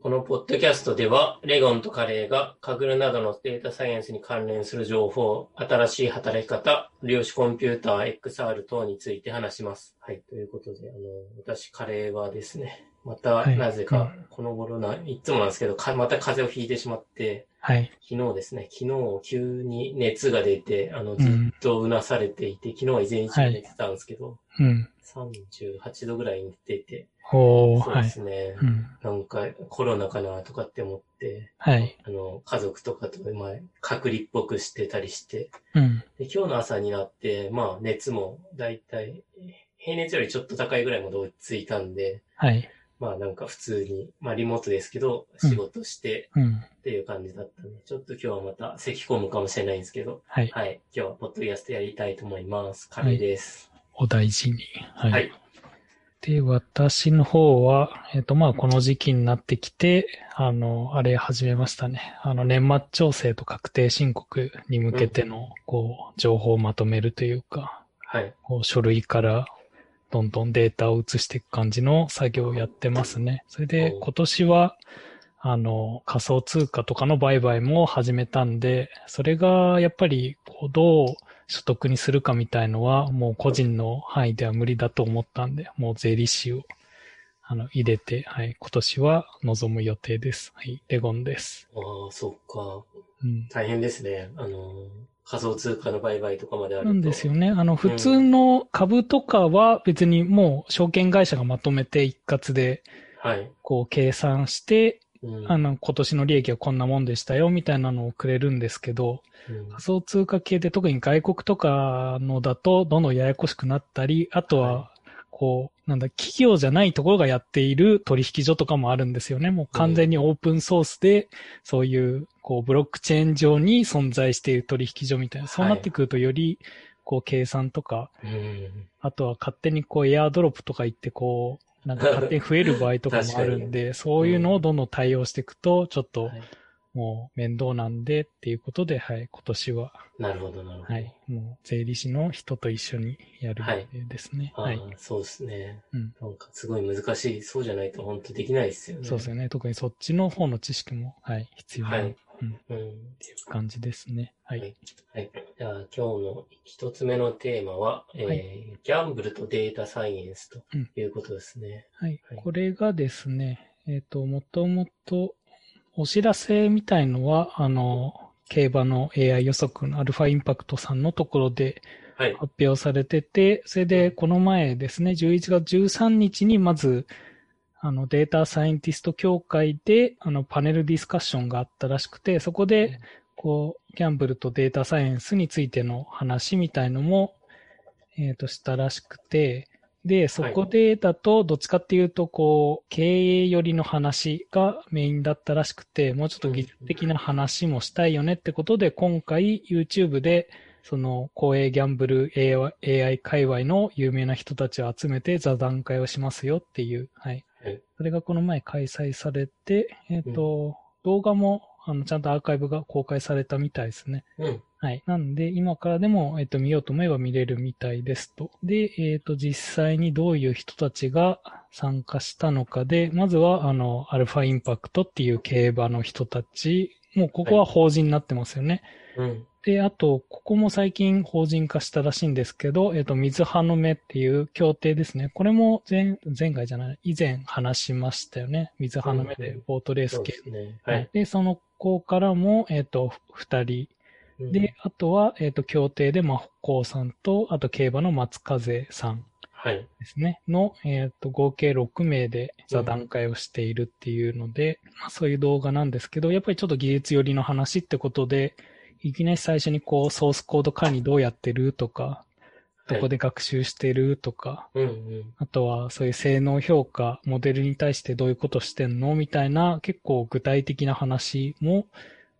このポッドキャストでは、レゴンとカレーがカグルなどのデータサイエンスに関連する情報、新しい働き方、量子コンピューター、XR 等について話します。はい。ということで、あの、私、カレーはですね、また、はいなぜか、この頃な、いつもなんですけど、かまた風邪をひいてしまって、はい。昨日ですね、昨日急に熱が出て、あの、ずうんっとうなされていて、昨日は以前一も寝てたんですけど、うん。38度ぐらいに出て、おー、そうはい。ですね、うん。なんかコロナかなとかって思って、はい。あの、家族とかと、まあ、隔離っぽくしてたりして、うん。で今日の朝になって、まあ、熱もだいたい、平熱よりちょっと高いぐらいまで落ち着いたんで、はい。まあなんか普通に、まあリモートですけど、うん仕事してうん。っていう感じだったんで、ちょっと今日はまた咳込むかもしれないんですけど、はい。はい。今日はポッドキャストやりたいと思います。カレーです。お大事に。はい。はい。で、私の方は、えっ、と、まあ、この時期になってきて、あの、あれ始めましたね。あの、年末調整と確定申告に向けての、こう、情報をまとめるというか、はい。こう書類からどんどんデータを移していく感じの作業をやってますね。それでお今年は、あの、仮想通貨とかの売買も始めたんで、それがやっぱりこうどう所得にするかみたいのはもう個人の範囲では無理だと思ったんで、もう税理士をあの入れて、はい、今年は望む予定です。はい、レゴンです。ああ、そっか。うん。大変ですね。あの、仮想通貨の売買とかまであると。なんですよね。あの、普通の株とかは別にもう証券会社がまとめて一括ではい。こう計算して、うん。あの、今年の利益はこんなもんでしたよ、みたいなのをくれるんですけど、うん仮想通貨系で特に外国とかのだとどんどんややこしくなったり、あとはは、こう、なんだ、企業じゃないところがやっている取引所とかもあるんですよね。もう完全にオープンソースで、そういう、こう、ブロックチェーン上に存在している取引所みたいな、そうなってくるとより、こう、計算とか、うん。あとは勝手にこうエアドロップとか言ってこう、なんか勝手に増える場合とかもあるんで、そういうのをどんどん対応していくと、ちょっとはいもう面倒なんでっていうことで、はい、今年は、なるほど、なるほど。はい、もう税理士の人と一緒にやるですね。はい。そうですね。うん。なんかすごい難しい。そうじゃないと本当できないですよね。そうですよね。特にそっちの方の知識も、はい、必要な、はいうん、っうん。ていう感じですね。はい。はいはい。じゃあ今日の一つ目のテーマは、えーはギャンブルとデータサイエンスということですね。はいはい。これがですね、えっ、と、もともと、お知らせみたいのは、あの、競馬の AI 予測のアルファインパクトさんのところではい。発表されてて、それでこの前ですね、11月13日にまず、あのデータサイエンティスト協会で、あのパネルディスカッションがあったらしくて、そこで、こう、ギャンブルとデータサイエンスについての話みたいのも、えっ、と、したらしくて、で、そこでだと、どっちかっていうと、こう、経営寄りの話がメインだったらしくて、もうちょっと技術的な話もしたいよねってことで、今回 YouTube で、その、公営ギャンブル AI, 界隈の有名な人たちを集めて座談会をしますよっていう、はい。はい。それがこの前開催されて、えっ、と、動画も、あの、ちゃんとアーカイブが公開されたみたいですね。うん。はい。なんで、今からでも、えっと、見ようと思えば見れるみたいですと。で、えっと、実際にどういう人たちが参加したのかで、まずは、あの、アルファインパクトっていう競馬の人たち、もうここは法人になってますよね。うん。で、あと、ここも最近法人化したらしいんですけど、えっと、水葉の目っていう協定ですね。これも前、前回じゃない、以前話しましたよね。水葉の目でボートレース系そうで。すね。ははいい。。で、その子からも、えっと、二人、うんで、、あとは、えっ、と、協定で、まあ、北さんと、あと、競馬の松風さんはい。ですね、の、えっ、と、合計6名で座談会をしているっていうので、まあ、そういう動画なんですけど、やっぱりちょっと技術寄りの話ってことで、いきなり最初にこう、ソースコード管理どうやってるとか、どこで学習してるとか、うんうん。あとはそういう性能評価、モデルに対してどういうことしてんのみたいな結構具体的な話も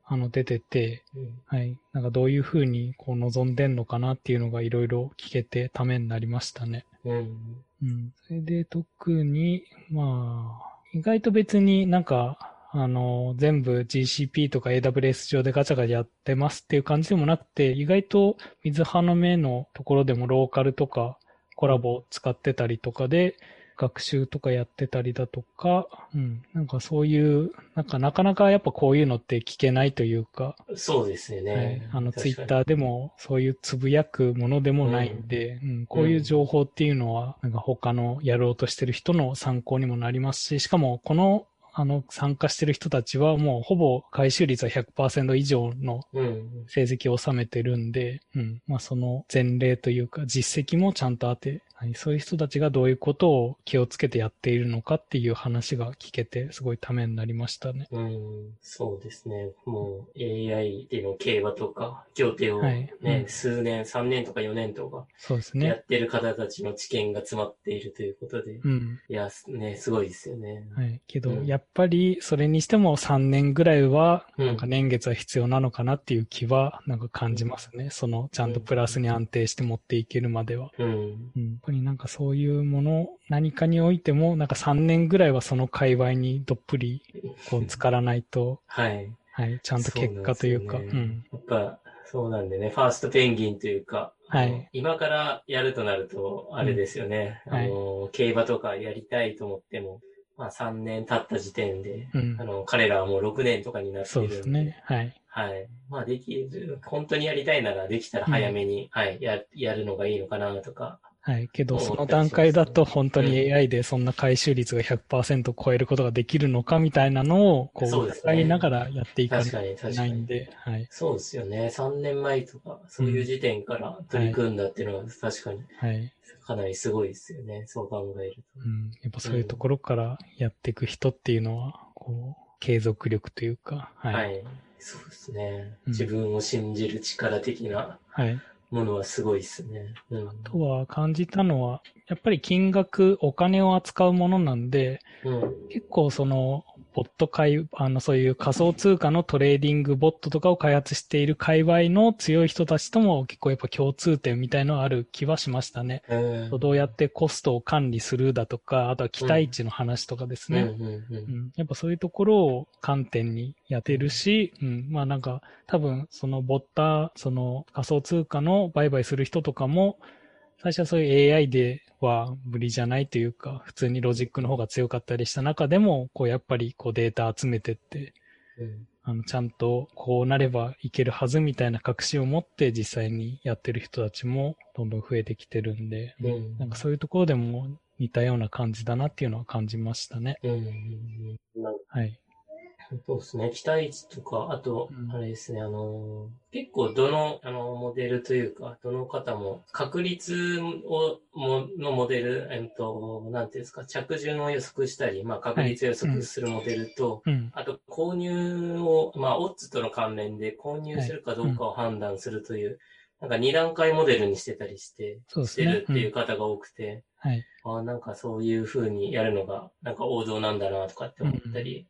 あの出てて、うんはい。なんかどういうふうにこう望んでんのかなっていうのがいろいろ聞けてためになりましたね。うん。うん。それで特に、まあ、意外と別になんか、あの、全部 GCP とか AWS 上でガチャガチャやってますっていう感じでもなくて、意外と水葉の目のところでもローカルとかコラボを使ってたりとかで、学習とかやってたりだとか、うん、なんかそういう、なんかなかなかやっぱこういうのって聞けないというか、そうですよね。はい、あのツイッー。ターでもそういうつぶやくものでもないんで、うん。こういう情報っていうのは、なんか他のやろうとしてる人の参考にもなりますし、しかもこのあの参加してる人たちはもうほぼ回収率は100%以上のうん。成績を収めてるんで、うん。まあその前例というか実績もちゃんとあって、はい、そういう人たちがどういうことを気をつけてやっているのかっていう話が聞けて、すごいためになりましたね。うん、そうですね。もう AI での競馬とか、協定をはいね、うん数年、3年とか4年とかそうですやね。ってる方たちの知見が詰まっているということで、うん。いや、すね、すごいですよね。はい。けど、うんやっぱりそれにしても3年ぐらいは、うんなんか年月は必要なのかなっていう気は、なんか感じますね。その、ちゃんとプラスに安定して持っていけるまでは。うん。うん、やっぱりなんかそういうもの、何かにおいても、なんか3年ぐらいはその界隈にどっぷり、こう、浸からないと、はい。はい、ちゃんと結果というか、うそうなん。やっぱ、そうなんでね、ファーストペンギンというか、はい今からやるとなると、あれですよね、うんはいあの、競馬とかやりたいと思っても、まあ3年経った時点で、うんあの、彼らはもう6年とかになってそいうるんですね。はい。はい。まあできる、本当にやりたいならできたら早めに、はい、や、やるのがいいのかなとか。はい。けど、思その段階だと本当に AI でそんな回収率が100%超えることができるのかみたいなのを、こう、そうですね疑いながらやっていかないといけ確かに確かに。ないんで、はい。そうですよね。3年前とか、そういう時点から取り組んだっていうのは確かにはい。かなりすごいですよね。そう考えると。うん。やっぱそういうところからやっていく人っていうのは、こう、継続力というか、はい。は。はいい。そうですね。うん自分を信じる力的なものはすごいですね。うん。あとは感じたのは、やっぱり金額、お金を扱うものなんで、うん。結構その、ボット界、あの、そういう仮想通貨のトレーディングボットとかを開発している界隈の強い人たちとも結構やっぱ共通点みたいのはある気はしましたね。うんどうやってコストを管理するだとか、あとは期待値の話とかですね。やっぱそういうところを観点にやってるし、うん、まあなんか多分そのボッタ、その仮想通貨の売買する人とかも、最初はそういう AI では無理じゃないというか、普通にロジックの方が強かったりした中でも、こうやっぱりこうデータ集めてって、うんあのちゃんとこうなればいけるはずみたいな確信を持って実際にやってる人たちもどんどん増えてきてるんで、うんなんかそういうところでも似たような感じだなっていうのは感じましたね。うんはい。そうですね。期待値とか、あとう、んあれですね、あのー、結構どの、あの、モデルというか、どの方も、確率を、も、のモデル、えっと、なんていうんですか、着順を予測したり、まあ、確率を予測するモデルと、うん。あと、購入を、まあ、オッズとの関連で購入するかどうかを判断するという、なんか2段階モデルにしてたりして、してるっていう方が多くて、はい。ああ、なんかそういう風にやるのが、なんか王道なんだなとかって思ったり、はい。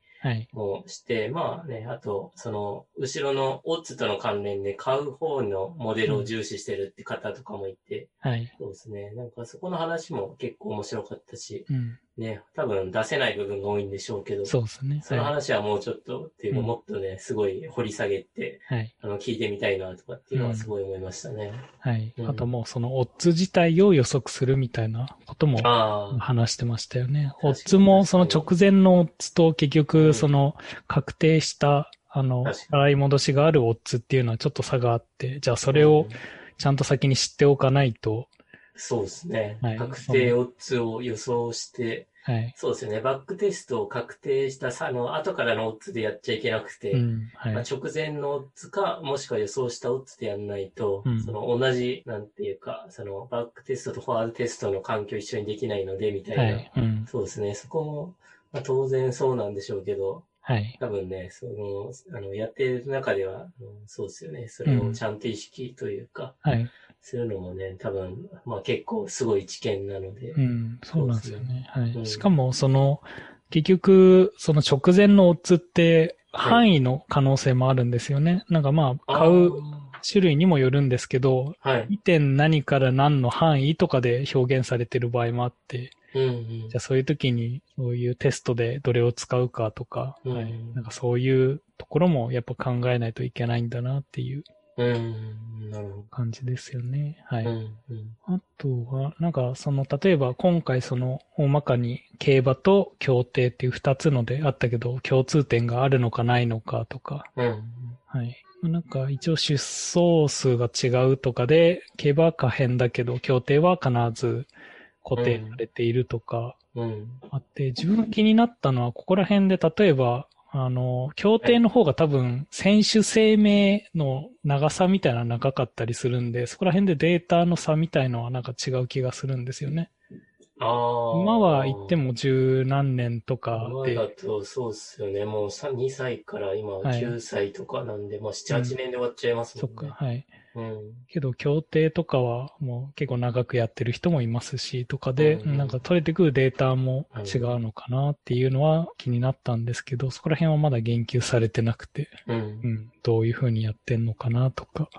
もして、まあね、あと、その、後ろのオッズとの関連で買う方のモデルを重視してるって方とかもいて、はい。そうですね。なんかそこの話も結構面白かったし、うん。ね、多分出せない部分が多いんでしょうけど、そうですね。そのはい。話はもうちょっと、っていうかうんもっとね、すごい掘り下げて、はい。あの、聞いてみたいなとかっていうのはすごい思いましたね。はい。うんあともうそのオッズ自体を予測するみたいなこともああ、話してましたよね。かにオッズもその直前のオッズと結うん局その確定したあの確かに払い戻しがあるオッズっていうのはちょっと差があって、じゃあそれをうんちゃんと先に知っておかないと、そうですね。はい確定オッズを予想して、はい。そうですよね。バックテストを確定したさ、あの、後からのオッズでやっちゃいけなくて、うん。はいまあ、。直前のオッズか、もしくは予想したオッズでやんないと、うんその同じ、なんていうか、そのバックテストとフォワードテストの環境一緒にできないので、みたいな。はい。うん。そうですね。そこも、まあ、当然そうなんでしょうけど、はい。多分ね、その、あの、やってる中では、うんそうですよね。それをちゃんと意識というか、はい。するのもね、多分、まあ結構すごい知見なので。うん。そうなんですよね。はうんい。しかもその、結局、その直前のオッズって範囲の可能性もあるんですよね。なんかまあ、買う種類にもよるんですけど、はい。2点何から何の範囲とかで表現されてる場合もあって、うんうんじゃあそういう時にそういうテストでどれを使うかとか、うんはい、なんかそういうところもやっぱ考えないといけないんだなっていううん。なるほ感じですよね。はい。ど。うん。うん。あとは、なんか、その、例えば今回その、大まかに競馬と競艇っていう二つのであったけど、共通点があるのかないのかとか、うん。はい。まあなんか、一応出走数が違うとかで、競馬は可変だけど、競艇は必ず固定されているとかうん。あって、自分が気になったのは、ここら辺で例えば、あの、競艇の方が多分、選手生命の長さみたいなの長かったりするんで、そこら辺でデータの差みたいのはなんか違う気がするんですよね。ああ。今は言っても十何年とか今で、だとそうっすよね。もうさ2歳から今はい9歳とかなんで、まあ7、8年で終わっちゃいますそっもんね。か、はい。うん。けど、協定とかはもう結構長くやってる人もいますし、とかで、うんなんか取れてくるデータも違うのかなっていうのは気になったんですけど、そこら辺はまだ言及されてなくて、うんう。ん、どういう風にやってんのかなとか。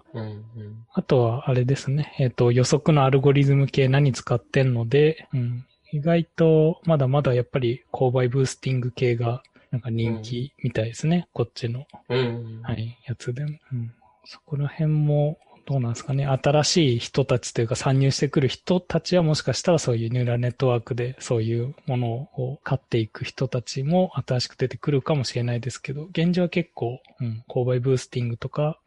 あとは、あれですね、えっ、と、予測のアルゴリズム系何使ってんので、うん、意外とまだまだやっぱり購買ブースティング系がなんか人気みたいですね、こっちの。うん。はい、やつでも。うん。そこら辺も、どうなんですかね。新しい人たちというか参入してくる人たちはもしかしたらそういうニューラルネットワークでそういうものを買っていく人たちも新しく出てくるかもしれないですけど、現状は結構、うん、購買ブースティングとか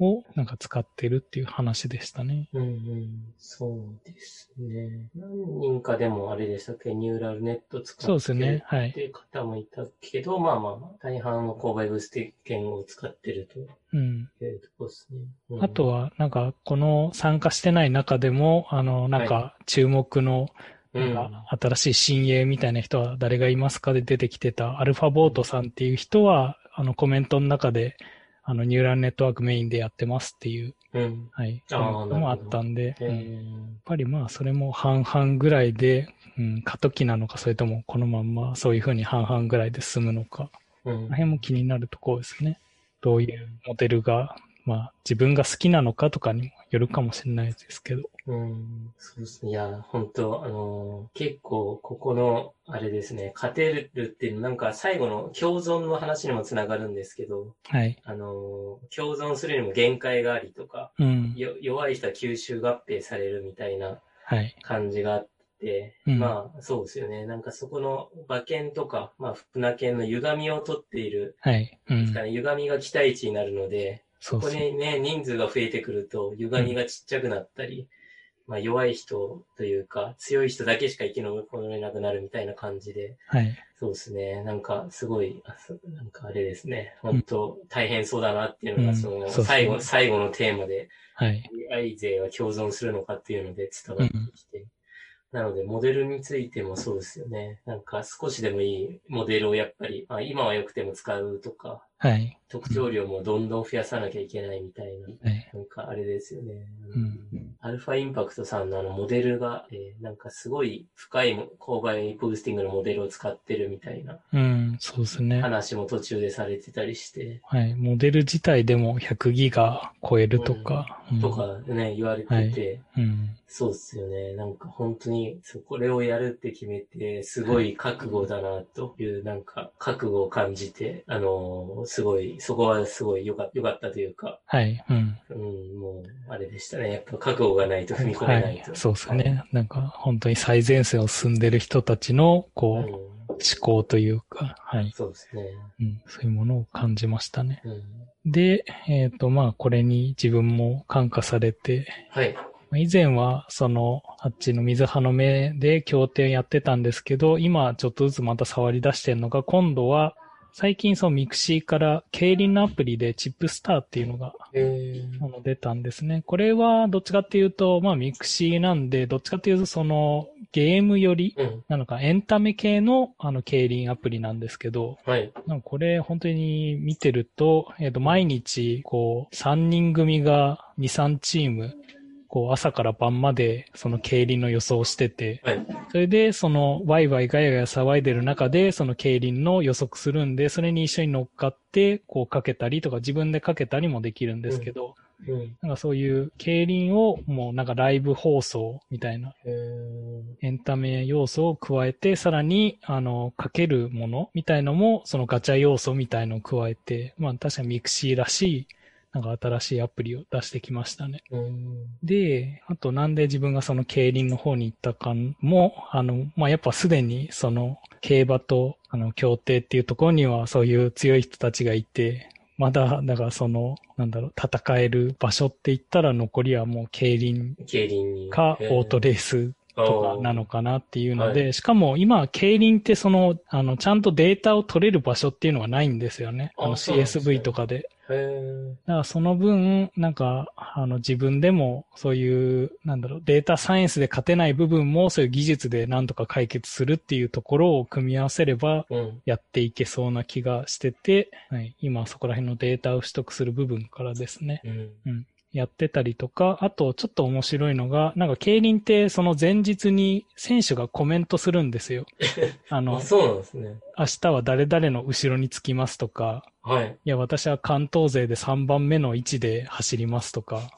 をなんか使ってるっていう話でしたね。うんうん、そうですね。何人かでもあれでしたっけ、ニューラルネット使ってそうですね。はっい。て方もいたけど、まあまあまあ、大半は購買ブースティングを使ってるとうん。いうとこですね。うんあと、は、なんか、この参加してない中でも、あの、なんか、注目のうん。なんか新しい新鋭みたいな人は誰がいますかで出てきてたアルファボートさんっていう人は、あのコメントの中で、あのニューラルネットワークメインでやってますっていう、うん。はい、あーコメントもあったんで、えうん。やっーぱりまあそれも半々ぐらいで、うん、過渡期なのか、それともこのまんまそういうふうに半々ぐらいで進むのか、うん。この辺も気になるところですね。どういうモデルが、まあ自分が好きなのかとかにもよるかもしれないですけど。うん、そうですね。いや、本当あのー結構、ここの、あれですね、勝てるっていうの、なんか最後の共存の話にもつながるんですけど、はい。あのー共存するにも限界がありとか、うん。よ弱い人は吸収合併されるみたいなはい。感じがあって、うんまあ、そうですよね。なんかそこの馬券とか、まあ、船券の歪みを取っている、はい。うんですか。ね、歪みが期待値になるので、そ。ここにね、人数が増えてくると、歪みがちっちゃくなったり、まあ弱い人というか、強い人だけしか生き残れなくなるみたいな感じで、はい。そうですね。なんか、すごい、なんかあれですね。本当大変そうだなっていうのが、うんその、最後、最後のテーマで、はい。AI 勢は共存するのかっていうので伝わってきて。なので、モデルについてもそうですよね。なんか、少しでもいいモデルをやっぱり、まあ、今は良くても使うとか、はい。特徴量もどんどん増やさなきゃいけないみたいな。はい。なんかあれですよね。うん。アルファインパクトさんのあのモデルが、えーなんかすごい深いも購買ブースティングのモデルを使ってるみたいなうん、そうですね。話も途中でされてたりして、はい。モデル自体でも100ギガ超えるとか。うんとかね、言われてて、うん。そうっすよね。なんか本当に、そうこれをやるって決めて、すごい覚悟だな、という、なんか、覚悟を感じて、あのーすごい、そこはすごい良か良かったというか、はい。うん。うん、もう、あれでしたね。やっぱ覚悟がないと踏み込めないと。はい。そうですね。なんか、本当に最前線を進んでる人たちの、こう、うん、思考というか、はい。そうですね。うん。そういうものを感じましたね。うん、で、えっ、と、まあ、これに自分も感化されて、はい。まあ以前は、その、あっちの水葉の目で競艇やってたんですけど、今ちょっとずつまた触り出してるのが、今度は、最近そのミクシーから競輪のアプリで TIPSTAR っていうのがえあの出たんですね。これはどっちかっていうと、まあミクシーなんで、どっちかっていうとそのゲームよりうん。なのかエンタメ系のあの競輪アプリなんですけど、はい。なんかこれ本当に見てると、えっ、と毎日こう3人組が2、3チームこう朝から晩までその競輪の予想をしてて、はい。それでそのワイワイガヤガヤ騒いでる中でその競輪の予測するんで、それに一緒に乗っかってこうかけたりとか自分でかけたりもできるんですけど、うん。なんかそういう競輪をもうなんかライブ放送みたいなえーエンタメ要素を加えて、さらにあのかけるものみたいのもそのガチャ要素みたいのを加えて、まあ確かにミクシーらしいなんか新しいアプリを出してきましたね。うん。で、あとなんで自分がその競輪の方に行ったかも、あの、まあ、やっぱすでにその競馬とあの協定っていうところにはそういう強い人たちがいて、まだ、だからその、なんだろう、戦える場所って言ったら残りはもう競輪競輪に。かオートレースとかなのかなっていうので、はしかも今、競輪ってその、あの、ちゃんとデータを取れる場所っていうのがないんですよね。あの CSV とかで。だからその分、なんか、あの自分でもそういう、なんだろう、データサイエンスで勝てない部分もそういう技術でなんとか解決するっていうところを組み合わせればうん。やっていけそうな気がしてて、はい、今そこら辺のデータを取得する部分からですね。うん。やってたりとか、あとちょっと面白いのが、なんか競輪ってその前日に選手がコメントするんですよ。あのあ、、そうなんですね。明日は誰々の後ろにつきますとか、はい。いや、私は関東勢で3番目の位置で走りますとか、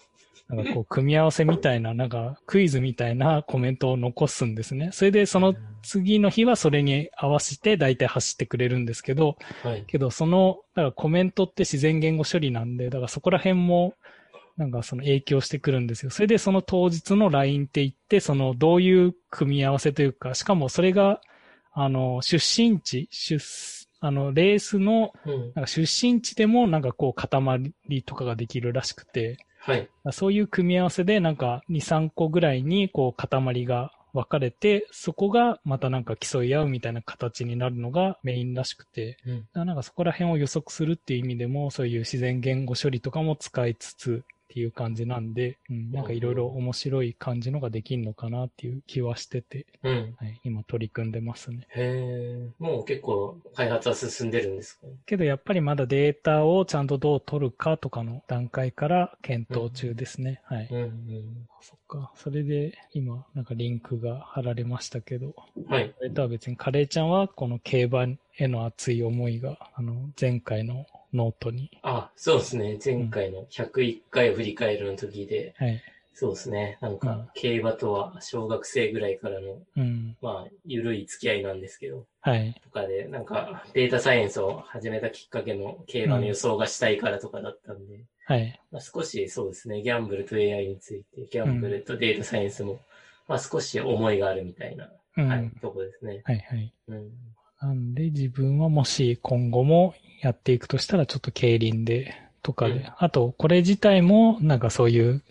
なんかこう、組み合わせみたいな、なんかクイズみたいなコメントを残すんですね。それでその次の日はそれに合わせて大体走ってくれるんですけど、はい。けどその、だからコメントって自然言語処理なんで、だからそこら辺も、なんかその影響してくるんですよ。それでその当日の LINE って言って、そのどういう組み合わせというか、しかもそれが、あの、出身地、出、あの、レースの、うん。なんか出身地でもなんかこう塊とかができるらしくて、はい。そういう組み合わせでなんか2、3個ぐらいにこう塊が分かれて、そこがまたなんか競い合うみたいな形になるのがメインらしくて、うん。なんかそこら辺を予測するっていう意味でも、そういう自然言語処理とかも使いつつっていう感じなんで、うん、なんかいろいろ面白い感じのができるのかなっていう気はしてて、うん。はい、今取り組んでますね。へえ。もう結構開発は進んでるんですか？けどやっぱりまだデータをちゃんとどう取るかとかの段階から検討中ですね。はい。うんうん。そっか。それで今なんかリンクが貼られましたけど、はい。それとは別にカレーちゃんはこの競馬への熱い思いが、あの、前回のノートに、あ、そうですね。前回の101回を振り返るの時で、はい。そうですね。なんうんか、競馬とは小学生ぐらいからの、うん。まあ、ゆるい付き合いなんですけど、はい。とかで、なんか、データサイエンスを始めたきっかけも競馬の予想がしたいからとかだったんで、はい。まあ、少しそうですね、ギャンブルと AI について、ギャンブルとデータサイエンスも、まあ少し思いがあるみたいな、うん。は、はいい。とこですね。はい。うん。なんで自分はもし今後もやっていくとしたらちょっと競輪でとかで、うんあとこれ自体もなんかそういう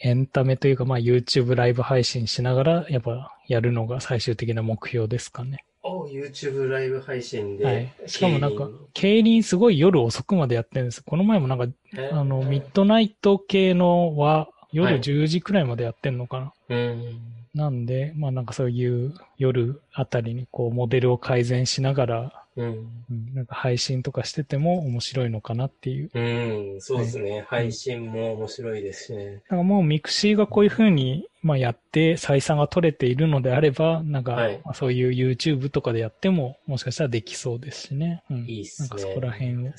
エンタメというかまあ YouTube ライブ配信しながらやっぱやるのが最終的な目標ですかね。お YouTube ライブ配信で、はい。しかもなんか競輪、すごい夜遅くまでやってるんです。この前もなんか、え？あの、ミッドナイト系のはは夜い10時くらいまでやってんのかな。うん。なんで、まあなんかそういう夜あたりにこうモデルを改善しながら、うん。うん、なんか配信とかしてても面白いのかなっていう。うん。そうですね。配信も面白いですしね。だからもうミクシーがこういう風に、まあ、やって採算が取れているのであれば、なんか、そういう YouTube とかでやってももしかしたらできそうですしね。うん、いいっすね。なんかそこら辺を。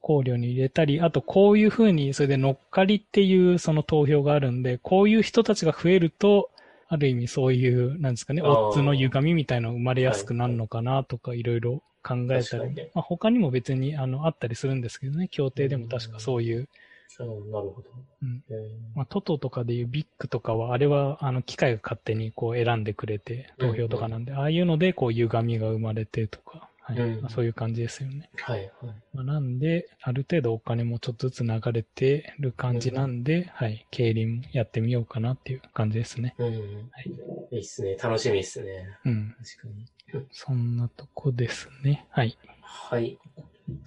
考慮に入れたり、あとこういう風に、それで乗っかりっていうその投票があるんで、こういう人たちが増えると、ある意味そういう、なんですかね、オッズの歪みみたいなのが生まれやすくなるのかなとか、いろいろ考えたり、まあ、他にも別にあのあったりするんですけどね、協定でも確かそういう、そう、なるほど。うんえーまあ、トトとかでいうビッグとかは、あれはあの機械が勝手にこう選んでくれて投票とかなんで、ああいうのでこう歪みが生まれてとか、はいうんまあ、そういう感じですよね。はい、はい。まあ、なんで、ある程度お金もちょっとずつ流れてる感じなんで、はい、競輪やってみようかなっていう感じですね。うん。はいいいっすね。楽しみっすね。うん。確かに。そんなとこですね。はい。はい。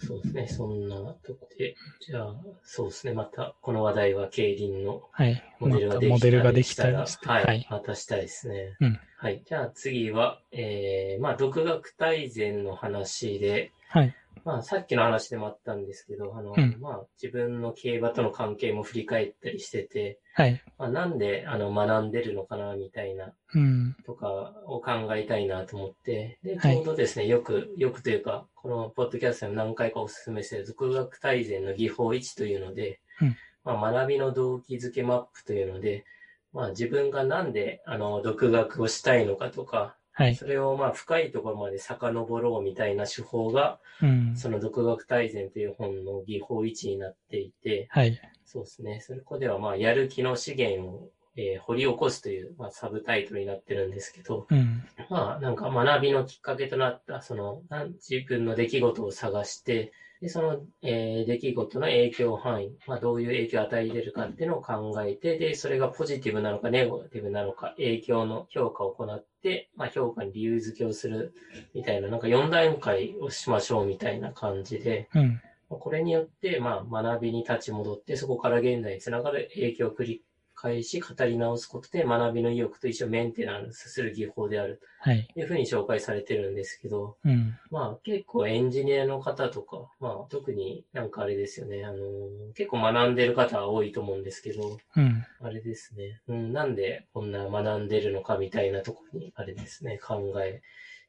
そうですね。そんなとこで。じゃあ、そうですね。また、この話題は競輪のはい。モデルができたモデルができしたらたりして。はい。はい。またしたいですね。うんはい。じゃあ次は、えー、まあ、独学大全の話で、はい。まあ、さっきの話でもあったんですけど、あの、うんまあ、自分の競馬との関係も振り返ったりしてて、はい。まあ、なんで、あの、学んでるのかな、みたいな、うん。とかを考えたいなと思って、で、はいちょうどですね、よく、よくというか、このポッドキャストでも何回かお勧めしている独学大全の技法1というので、うんまあ、学びの動機づけマップというので、まあ、自分がなんで、あの、独学をしたいのかとか、はい。それをまあ深いところまで遡ろうみたいな手法が、うん。その独学大全という本の技法1になっていて、はい。そうですね。そこではまあやる気の資源を、えー掘り起こすという、まあ、サブタイトルになってるんですけど、うん。まあなんか学びのきっかけとなった、その、自分の出来事を探して、で、その、えー出来事の影響範囲、まあどういう影響を与えているかっていうのを考えて、で、それがポジティブなのかネガティブなのか、影響の評価を行って、まあ評価に理由付けをするみたいな、なんか4段階をしましょうみたいな感じで、うん。これによって、まあ、学びに立ち戻って、そこから現在につながる影響を繰り返し、語り直すことで、学びの意欲と一緒にメンテナンスする技法であるはい。というふうに紹介されてるんですけど、うん。まあ、結構エンジニアの方とか、まあ、特になんかあれですよね、あのー結構学んでる方は多いと思うんですけど、うん。あれですね、うん、なんでこんな学んでるのかみたいなところに、あれですね、考え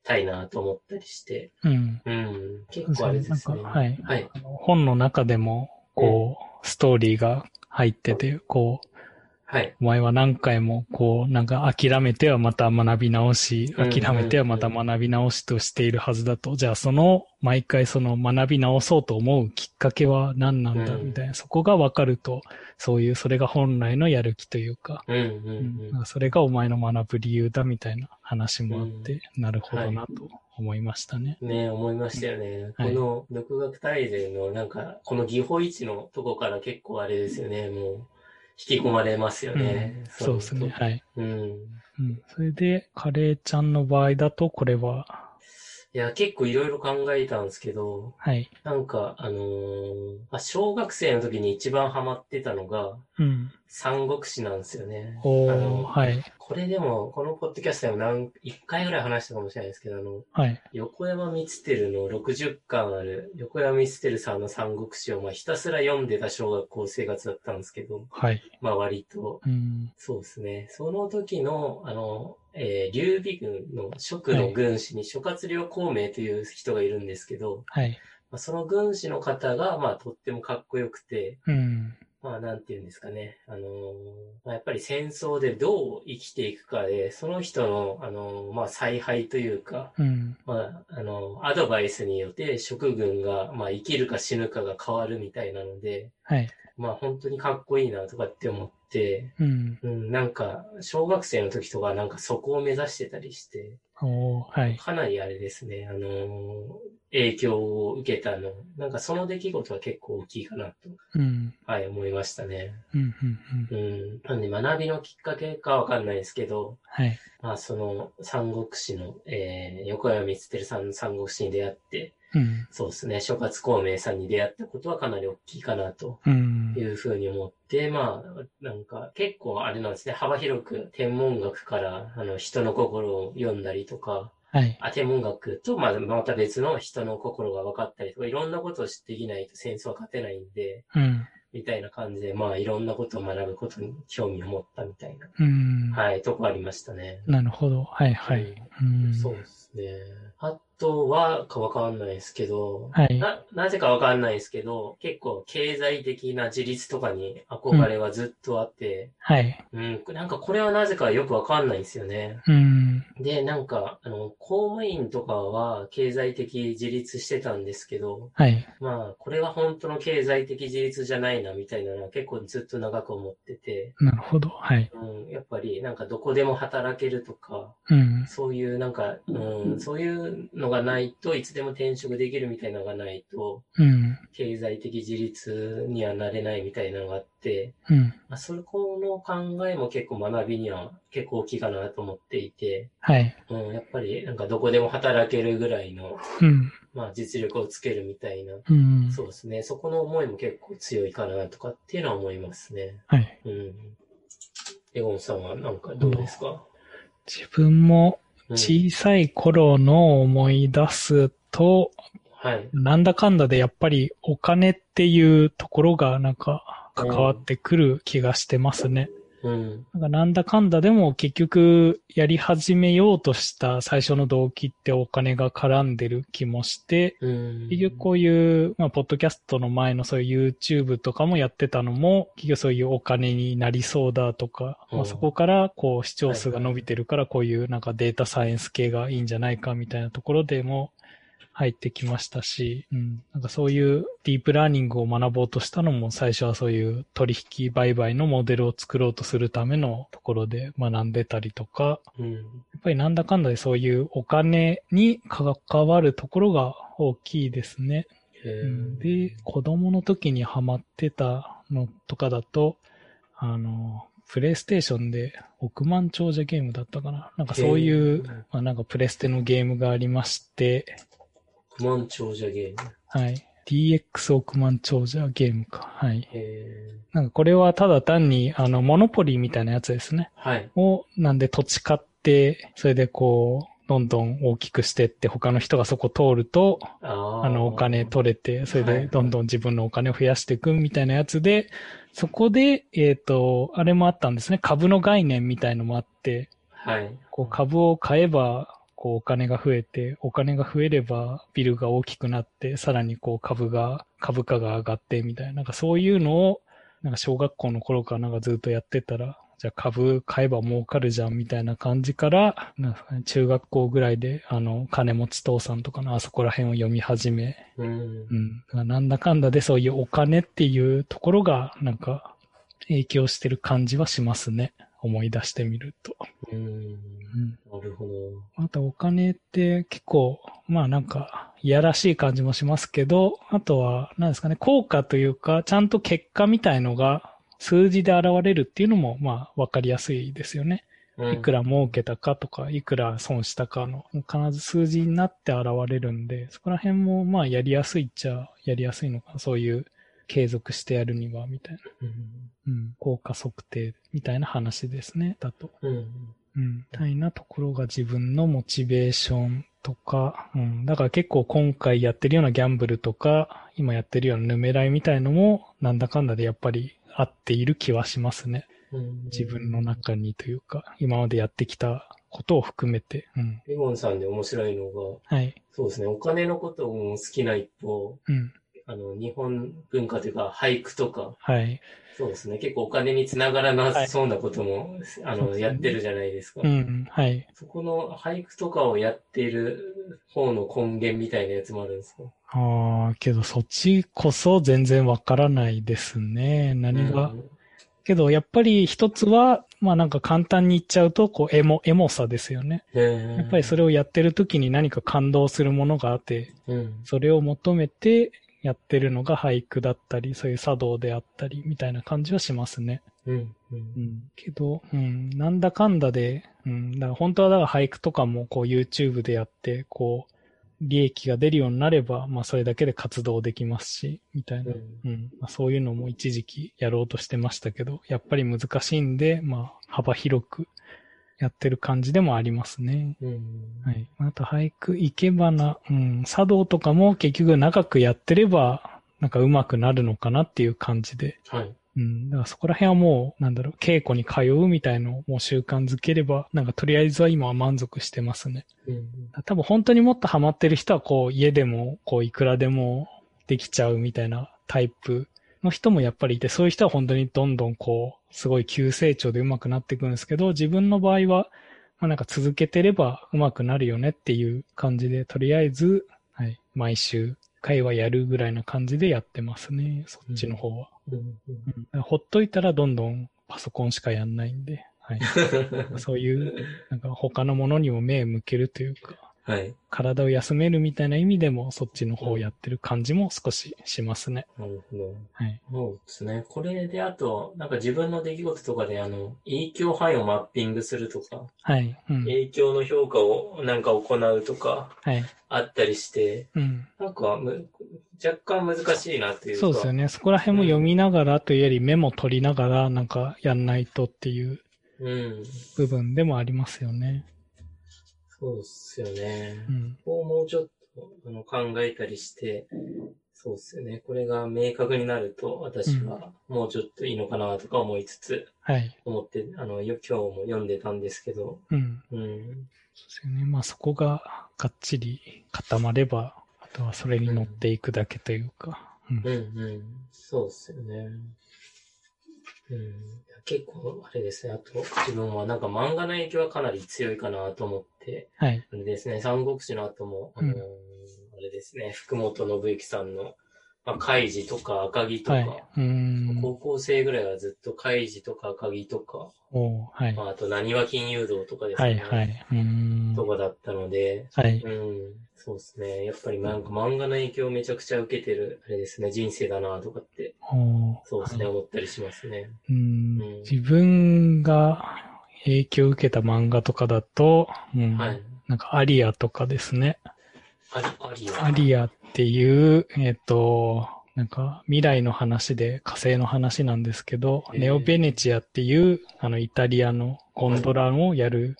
たいなと思ったりして、うん。うん、結構あれですね。はいはい。本の中でも、こう、ストーリーが入ってて、こう、はい。お前は何回も、こう、なんか諦めてはまた学び直し、うん諦めてはまた学び直しとしているはずだと。じゃあその、毎回その学び直そうと思うきっかけは何なんだうんみたいな、そこがわかると、そういう、それが本来のやる気というか、うんうんううん。んなんかそれがお前の学ぶ理由だみたいな話もあって、なるほどなと思いましたね。ね思いましたよね。はい。この独学大全のなんか、この技法一のとこから結構あれですよね、もう、引き込まれますよね。うんそうですね。はい。うん。うん。それで、カレーちゃんの場合だと、これは、いや、結構いろいろ考えたんですけど、はい。なんか、あのーまあ、小学生の時に一番ハマってたのが、うん。三国志なんですよね。おー、あのはい。これでも、このポッドキャストでも何、一回ぐらい話したかもしれないですけど、あの、はい。横山光輝の60巻ある、横山光輝さんの三国志を、まあ、ひたすら読んでた小学校生活だったんですけど、はい。まあ、割と、うん。そうですね。その時の、あの、えー、劉備軍の職の軍師に諸葛亮孔明という人がいるんですけど、はい。まあ、その軍師の方が、まあ、とってもかっこよくて、うん。まあ、なんて言うんですかね。あのーまあ、やっぱり戦争でどう生きていくかで、その人の、あのーまあ、采配というか、うん。まあ、あの、アドバイスによって職軍が、まあ、生きるか死ぬかが変わるみたいなので、はい。まあ、本当にかっこいいなとかって思って、うん。うん、なんか、小学生の時とかなんかそこを目指してたりして、はい。かなりあれですね、あのー影響を受けたの、なんかその出来事は結構大きいかなと、うん。はい、思いましたね。うん。なんで学びのきっかけかわかんないですけど、はい。まあその三国志の、えー、横山光輝さんの三国志に出会って、うん。そうですね、諸葛孔明さんに出会ったことはかなり大きいかなとうんい。うふうに思って、まあ、なんか結構あれなんですね、幅広く天文学からあの人の心を読んだりとか、はい。あ天文学とまあまた別の人の心が分かったりとか、いろんなことを知っていないと戦争は勝てないんで、うん。みたいな感じで、まあいろんなことを学ぶことに興味を持ったみたいな、うん。はい、とこありましたね。なるほど。はい。はい。うん。そうですね。あとは、かわかんないですけど、はい。な、なぜかわかんないですけど、結構経済的な自立とかに憧れはずっとあって、はい。うん、なんかこれはなぜかよくわかんないんですよね。うん。で、なんか、あの、公務員とかは経済的自立してたんですけど、はい。まあ、これは本当の経済的自立じゃないな、みたいなのは結構ずっと長く思ってて、なるほど。はい。うん、やっぱりなんかどこでも働けるとか、うん。そういうなんか、うん、そういうのがないといつでも転職できるみたいなのがないと、うん。経済的自立にはなれないみたいなのがあって、うん。まあ、そこの考えも結構学びには結構大きいかなと思っていて、はい。うん、やっぱりなんかどこでも働けるぐらいの、うん。まあ実力をつけるみたいな、うん。そうですね。そこの思いも結構強いかなとかっていうのは思いますね。はい。うん。エゴンさんはなんかどうですか、自分もうん小さい頃の思い出すと、はい。なんだかんだでやっぱりお金っていうところがなんか関わってくる気がしてますね。うん。なんかなんだかんだでも結局やり始めようとした最初の動機ってお金が絡んでる気もして、うん。結局こういう、まあ、ポッドキャストの前のそういう YouTube とかもやってたのも、結局そういうお金になりそうだとか、うんまあ、そこからこう視聴数が伸びてるからこういうなんかデータサイエンス系がいいんじゃないかみたいなところでも入ってきましたし、うん。なんかそういうディープラーニングを学ぼうとしたのも最初はそういう取引売買のモデルを作ろうとするためのところで学んでたりとか、うん。やっぱりなんだかんだでそういうお金に関わるところが大きいですね。へうんーで、子供の時にハマってたのとかだと、あの、プレイステーションで億万長者ゲームだったかな。なんかそういへうー、まあなんかプレステのゲームがありまして、億万長者ゲーム。はい。DX 億万長者ゲームか。はい。へなんかこれはただ単に、あの、モノポリーみたいなやつですね。ーはい。を、なんで土地買って、それでこう、どんどん大きくしてって、他の人がそこ通ると、あの、お金取れて、それはいでどんどん自分のお金を増やしていくみたいなやつで、そこで、えっ、と、あれもあったんですね。株の概念みたいのもあって、はい。こう株を買えば、こうお金が増えて、お金が増えればビルが大きくなって、さらにこう株が、株価が上がってみたいな、なんかそういうのを、なんか小学校の頃からなんかずっとやってたら、じゃあ株買えば儲かるじゃんみたいな感じから、中学校ぐらいで、あの、金持ち父さんとかのあそこら辺を読み始め、うんう。ん。だからなんだかんだでそういうお金っていうところが、なんか、影響してる感じはしますね。思い出してみると。うん。うん。なるほど。あとお金って結構、まあなんか、いやらしい感じもしますけど、あとは、何ですかね、効果というか、ちゃんと結果みたいのが数字で現れるっていうのも、まあわかりやすいですよね。うんいくら儲けたかとか、いくら損したかの、必ず数字になって現れるんで、そこら辺もまあやりやすいっちゃやりやすいのかな。そういう継続してやるには、みたいな。うんうん。効果測定みたいな話ですね。だと。うん。うん。みたいなところが自分のモチベーションとか、うん。だから結構今回やってるようなギャンブルとか、今やってるようなヌメライみたいのも、なんだかんだでやっぱり合っている気はしますね。うん自分の中にというか、今までやってきたことを含めて。うん。レゴンさんで面白いのが、はい。そうですね、お金のことも好きな一方、うん。あの、日本文化というか、俳句とか、はい。そうですね、結構お金につながらなはいそうなことも、あの、そうですねやってるじゃないですか。うん。はい。そこの俳句とかをやっている方の根源みたいなやつもあるんですか？ああ、けどそっちこそ全然わからないですね。何が？うんけど、やっぱり一つは、まあなんか簡単に言っちゃうと、こう、エモ、エモさですよね。へやっぱりそれをやってる時に何か感動するものがあって、うん。それを求めてやってるのが俳句だったり、そういう茶道であったり、みたいな感じはしますね。うん。う。うんん。けど、うん、なんだかんだで、うん、だから本当はだから俳句とかもこう YouTube でやって、こう、利益が出るようになれば、まあそれだけで活動できますし、みたいな。うん。まあ、そういうのも一時期やろうとしてましたけど、やっぱり難しいんで、まあ幅広くやってる感じでもありますね。うん。はい。あと俳句、生け花、うん、茶道とかも結局長くやってれば、なんか上手くなるのかなっていう感じで。はい。うん。だからそこら辺はもう、なんだろう、稽古に通うみたいのをもう習慣づければ、なんかとりあえずは今は満足してますね。うん。多分本当にもっとハマってる人は、こう、家でも、こう、いくらでもできちゃうみたいなタイプの人もやっぱりいて、そういう人は本当にどんどんこう、すごい急成長で上手くなっていくんですけど、自分の場合は、まあなんか続けてれば上手くなるよねっていう感じで、とりあえず、はい、毎週会話やるぐらいな感じでやってますね、そっちの方は。うん。うんほっといたらどんどんパソコンしかやんないんで、はい。そういう、なんか他のものにも目向けるというか、はい。体を休めるみたいな意味でもそっちの方をやってる感じも少ししますね。なるほど。はい。そうですね。これであと、なんか自分の出来事とかで、あの、影響範囲をマッピングするとか、はい。うん。影響の評価をなんか行うとか、はい。あったりして、うん。なんかむ、若干難しいなっていうか。そうですよね。そこら辺も読みながらというよりメモ取りながらなんかやんないとっていううん。部分でもありますよね。そうっすよね。うん。ここをもうちょっとあの考えたりしてそうですよね。これが明確になると、私はもうちょっといいのかなとか思いつつ、はい。思って、あの、よ今日も読んでたんですけど、うん。うん。そうですよね。まあそこががっちり固まれば、あとはそれに乗っていくだけというか。うんうんうん。そうですよね。うん。結構、あれですね。あと、自分はなんか漫画の影響はかなり強いかなと思って、はい。あれですね、三国志の後も、あのーうんあれですね、福本信之さんの、まあ、海事とか赤城とか、はい。高校生ぐらいはずっと海事とか赤城とか、はい。まあ、あと、何は金融道とかですはね。いはい。うーん。とかだったので、はい。うん、そうですね。やっぱりなんか漫画の影響をめちゃくちゃ受けてる、あれですね、人生だなとかって、そうですね、はい思ったりしますね。うーんうん自分が影響を受けた漫画とかだと、うんはい。なんかアリアとかですね。アリアっていう、えっ、と、なんか未来の話で火星の話なんですけど、へー。ネオベネチアっていうあのイタリアのゴンドラをやる、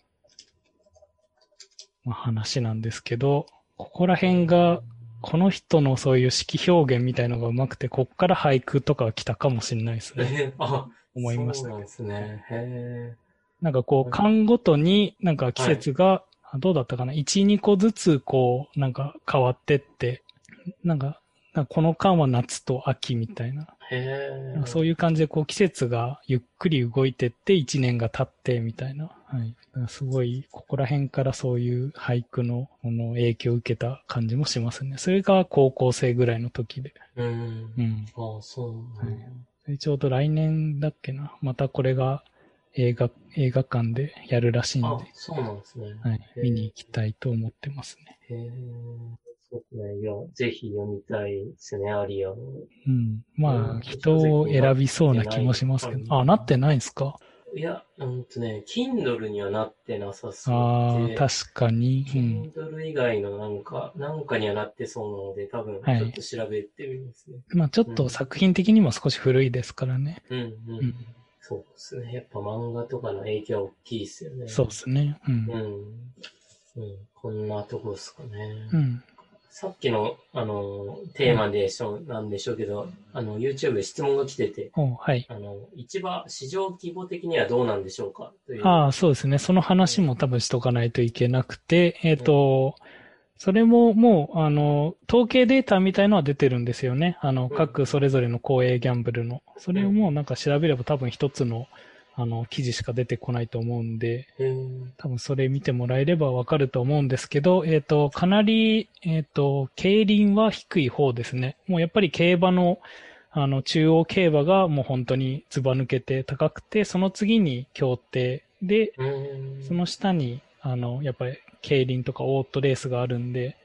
まあ、話なんですけど、ここら辺がこの人のそういう式表現みたいのが上手くて、こっから俳句とかが来たかもしれないですね。えあ、思いましたそうなんですね。へなんかこう、間ごとになんか季節が、あどうだったかな ?1、2個ずつこう、なんか変わってって、なんか、なんかこの間は夏と秋みたいな。え。へえ。そういう感じでこう季節がゆっくり動いてって1年が経ってみたいな。はい。すごい、ここら辺からそういう俳句のこの影響を受けた感じもしますね。それが高校生ぐらいの時で。うん。うん。ああ、そうなんだ。でちょうど来年だっけな。またこれが映画、映画館でやるらしいんで。あ、そうなんですね。はい。見に行きたいと思ってますね。へえ。そうですね。いや、ぜひ読みたいですね、アリアを。うん。まあ、うん人を選びそうな気もしますけど。あ、なってないんですか？いや、うんとね、Kindle にはなってなさそうああ、で。確かに。うん。Kindle 以外のなんか、なんかにはなってそうなので、多分、はいちょっと調べてみますね。まあ、ちょっと作品的にも少し古いですからね。うん、うん、うんそうですね。やっぱ漫画とかの影響は大きいですよね。そうですね。うんう。ん。うん。こんなとこですかね。うん。さっきの、あの、テーマでしょ、なんでしょうけど、あの、YouTube で質問が来てて、おはい。あの、市場、市場規模的にはどうなんでしょうかという。ああ、そうですね。その話も多分しとかないといけなくて、えっ、と、それももう、あの、統計データみたいのは出てるんですよね。あの、うん各それぞれの公営ギャンブルの。それをもうなんか調べれば多分一つの、あの、記事しか出てこないと思うんで、多分それ見てもらえればわかると思うんですけど、えっ、と、かなり、えっ、と、競輪は低い方ですね。もうやっぱり競馬の、あの、中央競馬がもう本当にずば抜けて高くて、その次に競艇で。その下に、あの、やっぱり競輪とかオートレースがあるんで、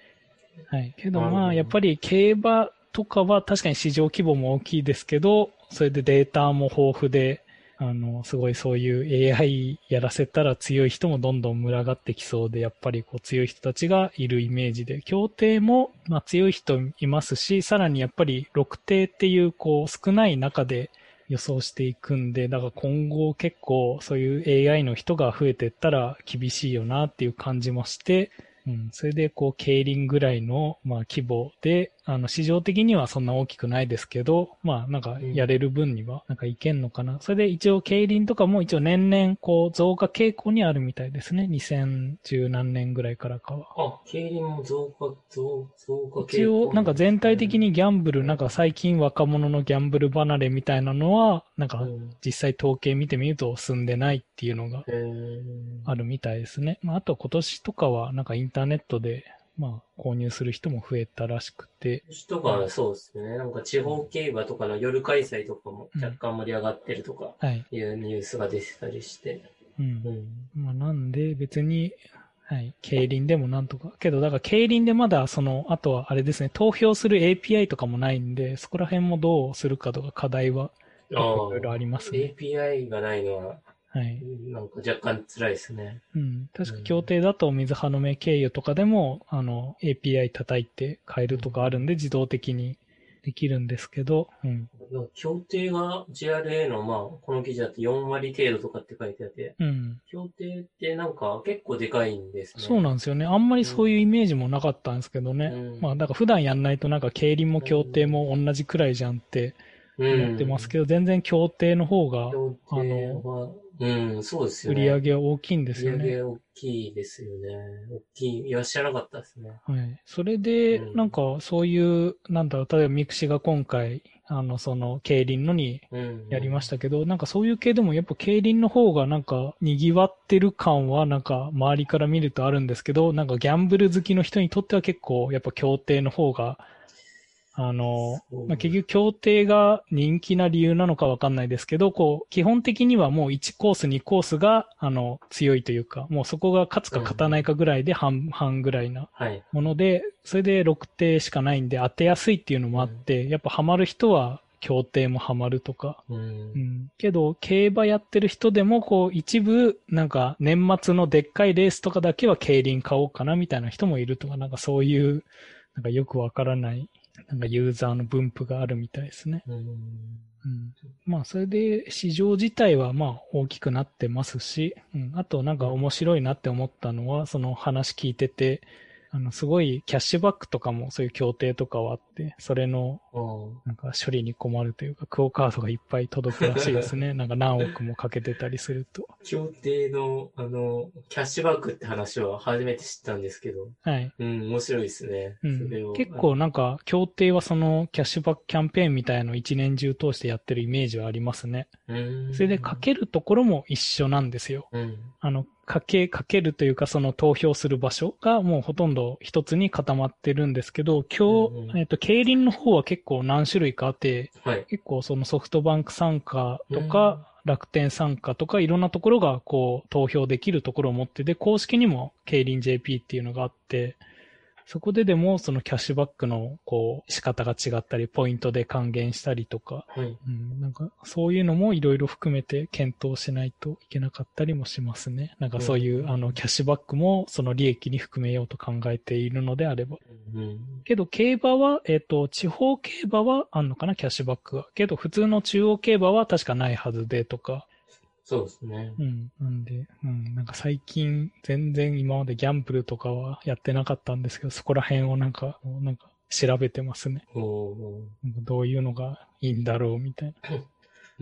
はい。けどまあ、やっぱり競馬とかは確かに市場規模も大きいですけど、それでデータも豊富で、あの、すごいそういう AI やらせたら強い人もどんどん群がってきそうで、やっぱりこう強い人たちがいるイメージで、協定もまあ強い人いますし、さらにやっぱり6艇っていうこう少ない中で予想していくんで、だから今後結構そういう AI の人が増えていったら厳しいよなっていう感じもして、うん、それでこう競輪ぐらいのまあ規模で、あの市場的にはそんな大きくないですけど、まあなんかやれる分にはなんかいけんのかな。それで一応競輪とかも一応年々こう増加傾向にあるみたいですね。2010何年ぐらいからかは。あ、競輪も増加、増、増加傾向一応、なんか全体的にギャンブル、なんか最近若者のギャンブル離れみたいなのは、なんかうん実際統計見てみると進んでないっていうのがあるみたいですね。まあ、あと今年とかはなんかインターネットで、まあ、購入する人も増えたらしくて、とかそうですね。なんか地方競馬とかの夜開催とかも若干盛り上がってるとかはい。いうニュースが出てたりして。う。うんん。まあ、なんで別に、はい、競輪でもなんとか。けど、だから競輪でまだその、あとはあれですね、投票する API とかもないんで、そこら辺もどうするかとか課題は、いあろいろありますね。API がないのは、はい。なんか若干辛いですね。うん。確か協定だと水葉の目経由とかでも、あの、API 叩いて変えるとかあるんで、自動的にできるんですけど、うん。協定が JRA の、まあ、この記事だと4割程度とかって書いてあって、うん。協定ってなんか結構でかいんですね。そうなんですよね。あんまりそういうイメージもなかったんですけどね。うんまあ、だから普段やんないとなんか競輪も協定も同じくらいじゃんってうん思ってますけど、全然協定の方が協定は、うん、そうですよ売ね。り上げは大きいんですよね。売り上げ大きいですよね。大きい。いや、知らなかったですね。はい。それで、うんなんかそういう、なんだろう、例えばミクシが今回、あの、その、競輪のにうん。やりましたけど、なんかそういう系でもやっぱ競輪の方がなんか賑わってる感はなんか周りから見るとあるんですけど、なんかギャンブル好きの人にとっては結構やっぱ協定の方が、あの、まあ、結局協定が人気な理由なのかわかんないですけど、こう、基本的にはもう1コース2コースが、あの、強いというか、もうそこが勝つか勝たないかぐらいで半、半ぐらいなはい。もので、それで6手しかないんで当てやすいっていうのもあって、やっぱハマる人は協定もハマるとか。う。うんん。けど、競馬やってる人でも、こう、一部、なんか、年末のでっかいレースとかだけは競輪買おうかなみたいな人もいるとか、なんかそういう、なんかよくわからない、なんかユーザーの分布があるみたいですね。うん。うん。まあ、それで市場自体はまあ大きくなってますし、うん。あとなんか面白いなって思ったのは、その話聞いてて、あの、すごいキャッシュバックとかもそういう協定とかはあって、それのうんなんか処理に困るというか、クオカードがいっぱい届くらしいですね。なんか何億もかけてたりすると。協定の、あの、キャッシュバックって話は初めて知ったんですけど、はい。うん、面白いですね。うん結構なんか、協定はそのキャッシュバックキャンペーンみたいのを一年中通してやってるイメージはありますね。うん、それでかけるところも一緒なんですよ。うん。あの、かけ、かけるというか、その投票する場所がもうほとんど一つに固まってるんですけど、今日、えっと、競輪の方は結構何種類かあって、はい。結構そのソフトバンク参加とか、楽天参加とか、いろんなところがこう投票できるところを持ってて、公式にも競輪 JP っていうのがあって、そこででもそのキャッシュバックのこう仕方が違ったり、ポイントで還元したりとか、はい。うん、なんか、そういうのもいろいろ含めて検討しないといけなかったりもしますね。なんかそういう、うんあの、キャッシュバックもその利益に含めようと考えているのであれば。うん。けど、競馬は、えっ、と、地方競馬はあんのかな、キャッシュバックが。けど、普通の中央競馬は確かないはずでとか。そうですね。うん。なんで、うん。なんか最近、全然今までギャンブルとかはやってなかったんですけど、そこら辺をなんか、なんか調べてますね。おーなんかどういうのがいいんだろうみたいな。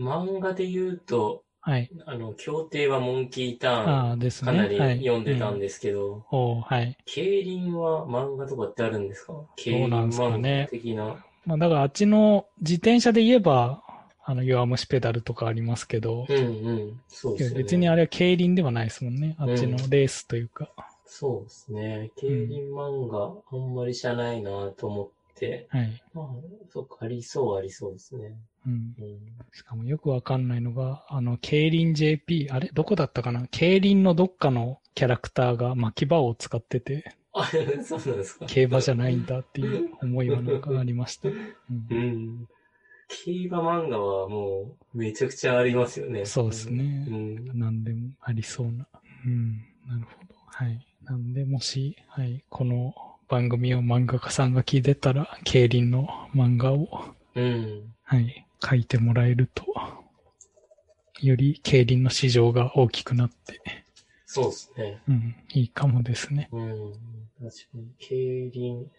漫画で言うと、はい。あの、協定はモンキーターン、ああですね。かなりはい読んでたんですけど、おーはい。競輪は漫画とかってあるんですか？競輪漫ね画的な。まあ、だからあっちの自転車で言えば、あの、弱虫ペダルとかありますけど、うんうん。そうですね。別にあれは競輪ではないですもんね。あっちのレースというか。そうですね。競輪漫画、あんまり知らないなと思って。はい。まあ、そっか、ありそうありそうですね。うん。うん。しかもよくわかんないのが、あの、競輪 JP、あれどこだったかな？競輪のどっかのキャラクターが巻き場を使ってて、あ、そうなんですか。競馬じゃないんだっていう思いはなんかありました。うんうん。競馬漫画はもう、めちゃくちゃありますよね。そうですねうん。なんでもありそうな。うん。なるほど。はい。なんで、もし、はい、この番組を漫画家さんが聞いてたら、競輪の漫画を、うん。はい、書いてもらえると、より競輪の市場が大きくなって、そうですね。うん、いいかもですね。うん。確かに、競輪、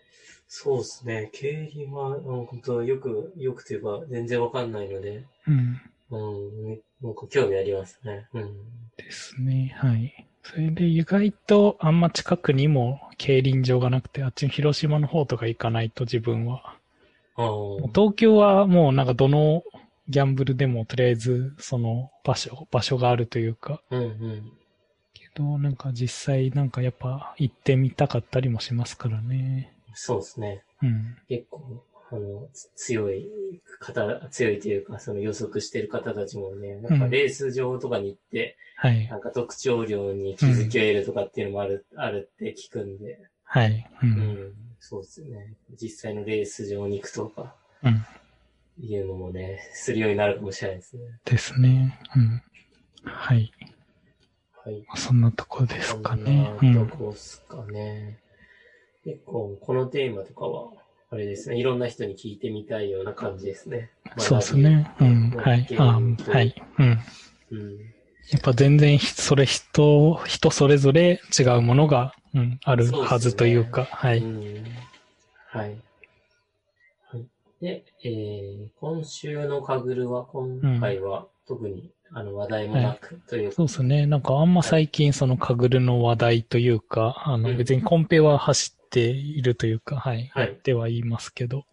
そうですね。競輪は、うん本当よく、よくというか、全然わかんないので、うん。うん、めなんか興味ありますね。うん。ですね。はい。それで意外とあんま近くにも競輪場がなくて、あっちの広島の方とか行かないと自分は。ああ。東京はもうなんかどのギャンブルでもとりあえずその場所、場所があるというか、うんうん。けどなんか実際なんかやっぱ行ってみたかったりもしますからね。そうですね。うん。結構、あの、つ強い方、強いというか、その予測してる方たちもね、なんかうんレース場とかに行って、はいな。んか特徴量に気づきを得るとかっていうのもある、あるって聞くんで、はい。う。うんん、そうですね。実際のレース場に行くとか、うん。いうのもね、するようになるかもしれないですね。ですね。うん。はい。はい。そんなとこですかね。うそんなとん。こっすかね。結構、このテーマとかは、あれですね、いろんな人に聞いてみたいような感じですね。そうですね。うん。はい。あはい。うん。うん。やっぱ全然ひ、それ人、人それぞれ違うものが、うん、あるはずというか、はい。うんはい。はい。で、えー、今週のカグルは、今回は特に、あの話題もなく、というそうですね。なんかあんま最近そのカグルの話題というか、あのうん別にコンペは走っているというか、はい。はいやっては言いますけど、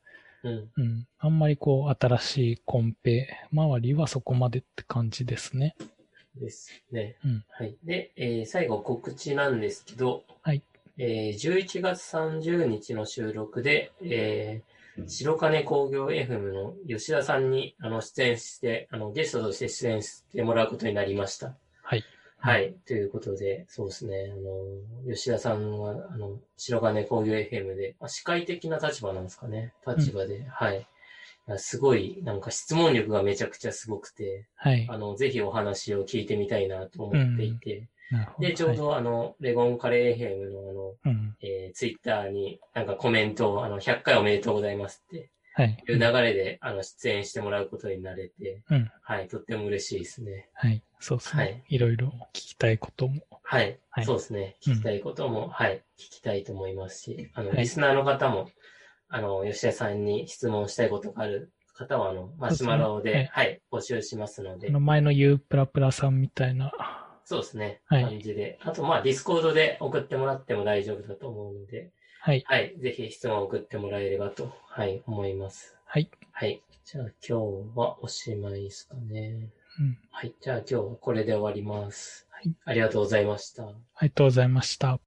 うん。うん。あんまりこう新しいコンペ周りはそこまでって感じですね。ですね。うんはい。で、えー最後告知なんですけど、はい。えー11月30日の収録で、えー白金工業 FM の吉田さんにあの出演して、あのゲストとして出演してもらうことになりました。はい。はい。ということで、そうですね。あの、吉田さんは、あの、白金工業 FM で、まあ、司会的な立場なんですかね。立場で、はい。いやすごい、なんか質問力がめちゃくちゃすごくて、はい。あの、ぜひお話を聞いてみたいなと思っていて。で、ちょうどあの、レゴンカレー FM のあの、はい、うん。えー、ツイッターになんかコメントを、あの、100回おめでとうございますってはい。いう流れで、あの、出演してもらうことになれて、うん。はい、とっても嬉しいですね。はい。そうですね。はいい。ろいろ聞きたいことも。はい。はいそうですね。聞きたいことも、はい。聞きたいと思いますし、あの、はいリスナーの方も、あの、吉田さんに質問したいことがある方は、あの、マシュマロで、ですねはい、募集しますのであの、前のユープラプラさんみたいな、そうですね。はい感じで。あと、まあ、ディスコードで送ってもらっても大丈夫だと思うので、はい。はい。ぜひ質問を送ってもらえればと、はい、思います。はい。はい。じゃあ、今日はおしまいですかね。うん。はい。じゃあ、今日はこれで終わります。はい。ありがとうございました。ありがとうございました。